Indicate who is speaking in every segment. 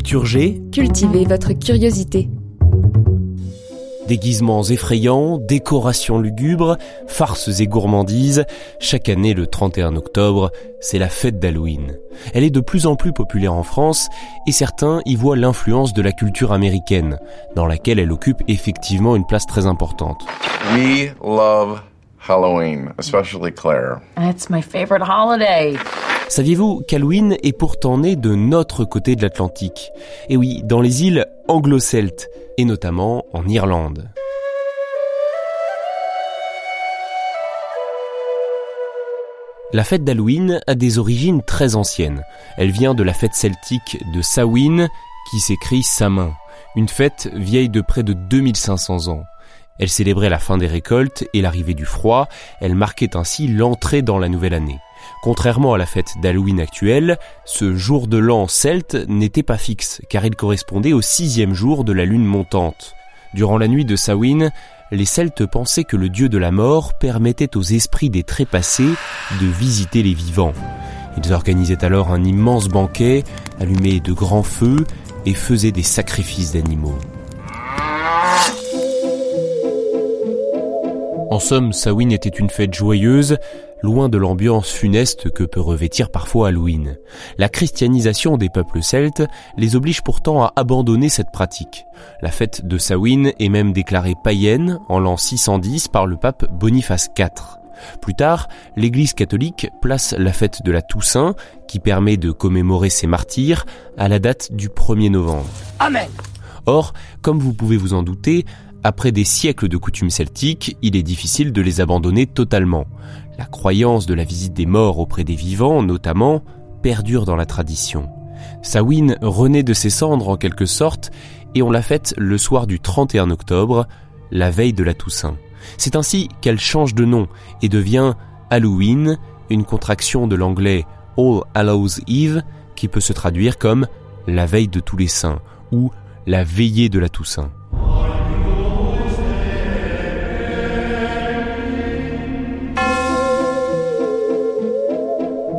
Speaker 1: Culture G,
Speaker 2: Cultivez votre curiosité.
Speaker 1: déguisements effrayants, décorations lugubres, farces et gourmandises. Chaque année, le 31 octobre, c'est la fête d'Halloween. Elle est de plus en plus populaire en France et certains y voient l'influence de la culture américaine, dans laquelle elle occupe effectivement une place très importante.
Speaker 3: We love Halloween, especially Claire.
Speaker 4: It's my favorite holiday.
Speaker 1: Saviez-vous qu'Halloween est pourtant né de notre côté de l'Atlantique? Et oui, dans les îles anglo-celtes, et notamment en Irlande. La fête d'Halloween a des origines très anciennes. Elle vient de la fête celtique de Samhain, qui s'écrit Samin, une fête vieille de près de 2500 ans. Elle célébrait la fin des récoltes et l'arrivée du froid, elle marquait ainsi l'entrée dans la nouvelle année. Contrairement à la fête d'Halloween actuelle, ce jour de l'an celte n'était pas fixe, car il correspondait au sixième jour de la lune montante. Durant la nuit de Samhain, les Celtes pensaient que le dieu de la mort permettait aux esprits des trépassés de visiter les vivants. Ils organisaient alors un immense banquet, allumaient de grands feux et faisaient des sacrifices d'animaux. En somme, Samhain était une fête joyeuse, loin de l'ambiance funeste que peut revêtir parfois Halloween. La christianisation des peuples celtes les oblige pourtant à abandonner cette pratique. La fête de Samhain est même déclarée païenne en l'an 610 par le pape Boniface IV. Plus tard, l'Église catholique place la fête de la Toussaint, qui permet de commémorer ses martyrs, à la date du 1er novembre.
Speaker 4: Amen.
Speaker 1: Or, comme vous pouvez vous en douter, après des siècles de coutumes celtiques, il est difficile de les abandonner totalement. La croyance de la visite des morts auprès des vivants, notamment, perdure dans la tradition. Samhain renaît de ses cendres en quelque sorte, et on la fête le soir du 31 octobre, la veille de la Toussaint. C'est ainsi qu'elle change de nom et devient Halloween, une contraction de l'anglais All Hallows Eve, qui peut se traduire comme la veille de tous les saints ou la veillée de la Toussaint.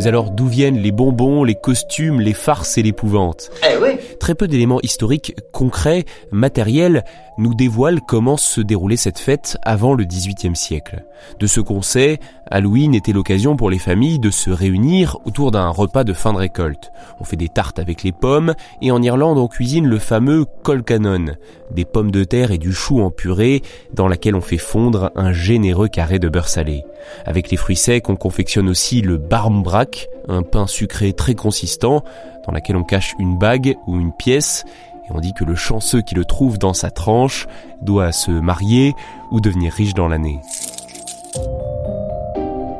Speaker 1: Mais alors d'où viennent les bonbons, les costumes, les farces et l'épouvante
Speaker 4: Eh.
Speaker 1: Très peu d'éléments historiques concrets, matériels, nous dévoilent comment se déroulait cette fête avant le XVIIIe siècle. De ce qu'on sait, Halloween était l'occasion pour les familles de se réunir autour d'un repas de fin de récolte. On fait des tartes avec les pommes, et en Irlande on cuisine le fameux colcanon, des pommes de terre et du chou en purée, dans laquelle on fait fondre un généreux carré de beurre salé. Avec les fruits secs, on confectionne aussi le barmbrack, un pain sucré très consistant, dans laquelle on cache une bague ou une pièce, et on dit que le chanceux qui le trouve dans sa tranche doit se marier ou devenir riche dans l'année.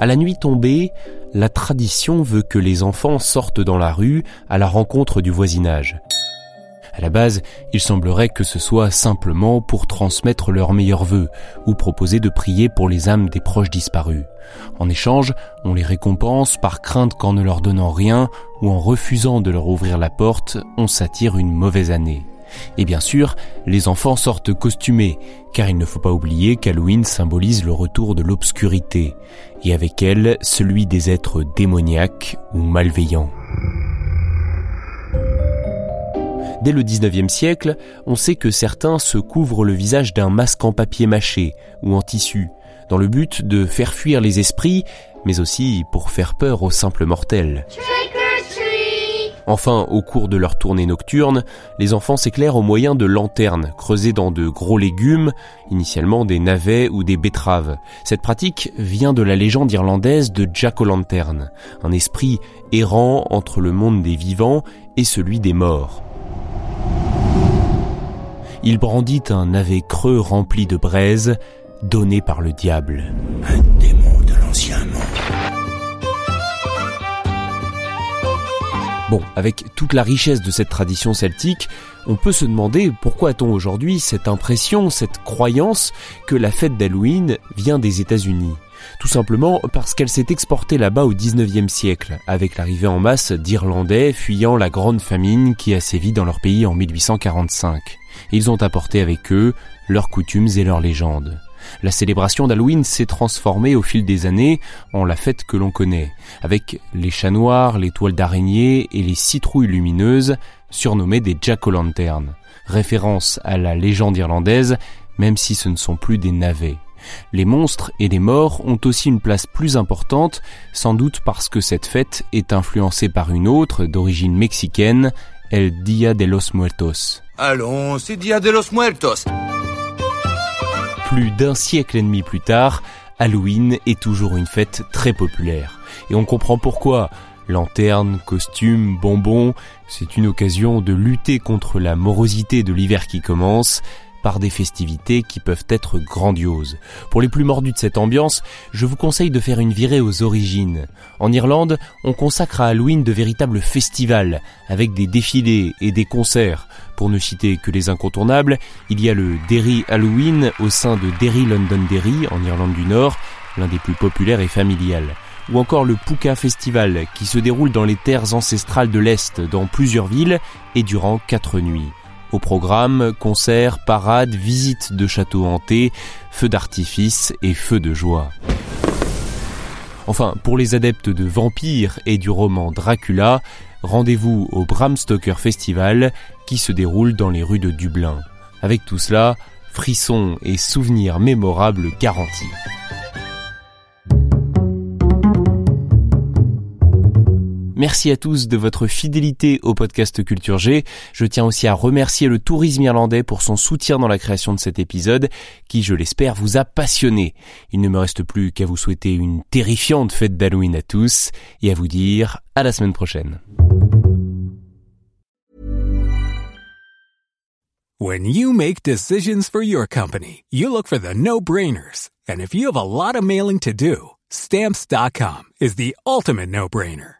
Speaker 1: À la nuit tombée, la tradition veut que les enfants sortent dans la rue à la rencontre du voisinage. À la base, il semblerait que ce soit simplement pour transmettre leurs meilleurs vœux ou proposer de prier pour les âmes des proches disparus. En échange, on les récompense par crainte qu'en ne leur donnant rien ou en refusant de leur ouvrir la porte, on s'attire une mauvaise année. Et bien sûr, les enfants sortent costumés, car il ne faut pas oublier qu'Halloween symbolise le retour de l'obscurité, et avec elle celui des êtres démoniaques ou malveillants. Dès le 19e siècle, on sait que certains se couvrent le visage d'un masque en papier mâché ou en tissu, dans le but de faire fuir les esprits, mais aussi pour faire peur aux simples mortels. Enfin, au cours de leur tournée nocturne, les enfants s'éclairent au moyen de lanternes creusées dans de gros légumes, initialement des navets ou des betteraves. Cette pratique vient de la légende irlandaise de Jack O'Lantern, un esprit errant entre le monde des vivants et celui des morts. Il brandit un navet creux rempli de braise, donné par le diable.
Speaker 5: Un démon de l'ancien monde.
Speaker 1: Bon, avec toute la richesse de cette tradition celtique, on peut se demander pourquoi a-t-on aujourd'hui cette impression, cette croyance que la fête d'Halloween vient des États-Unis tout simplement parce qu'elle s'est exportée là-bas au 19e siècle, avec l'arrivée en masse d'Irlandais fuyant la grande famine qui a sévi dans leur pays en 1845. Ils ont apporté avec eux leurs coutumes et leurs légendes. La célébration d'Halloween s'est transformée au fil des années en la fête que l'on connaît, avec les chats noirs, les toiles d'araignée et les citrouilles lumineuses, surnommées des jack-o'-lantern, référence à la légende irlandaise, même si ce ne sont plus des navets. Les monstres et les morts ont aussi une place plus importante, sans doute parce que cette fête est influencée par une autre d'origine mexicaine, El Dia de los Muertos.
Speaker 5: Allons, c'est Dia de los Muertos.
Speaker 1: Plus d'un siècle et demi plus tard, Halloween est toujours une fête très populaire. Et on comprend pourquoi. Lanternes, costumes, bonbons, c'est une occasion de lutter contre la morosité de l'hiver qui commence, par des festivités qui peuvent être grandioses. Pour les plus mordus de cette ambiance, je vous conseille de faire une virée aux origines. En Irlande, on consacre à Halloween de véritables festivals, avec des défilés et des concerts. Pour ne citer que les incontournables, il y a le Derry Halloween au sein de Derry Londonderry en Irlande du Nord, l'un des plus populaires et familial ou encore le Puka Festival qui se déroule dans les terres ancestrales de l'Est dans plusieurs villes et durant quatre nuits. Au programme, concerts, parades, visites de châteaux hantés, feux d'artifice et feux de joie. Enfin, pour les adeptes de vampires et du roman Dracula, rendez-vous au Bram Stoker Festival qui se déroule dans les rues de Dublin. Avec tout cela, frissons et souvenirs mémorables garantis. Merci à tous de votre fidélité au podcast Culture G. Je tiens aussi à remercier le tourisme irlandais pour son soutien dans la création de cet épisode, qui, je l'espère, vous a passionné. Il ne me reste plus qu'à vous souhaiter une terrifiante fête d'Halloween à tous et à vous dire à la semaine prochaine.
Speaker 6: When you make decisions for your company, you look for the no-brainers. And if you have a lot of mailing to do, stamps.com is the ultimate no-brainer.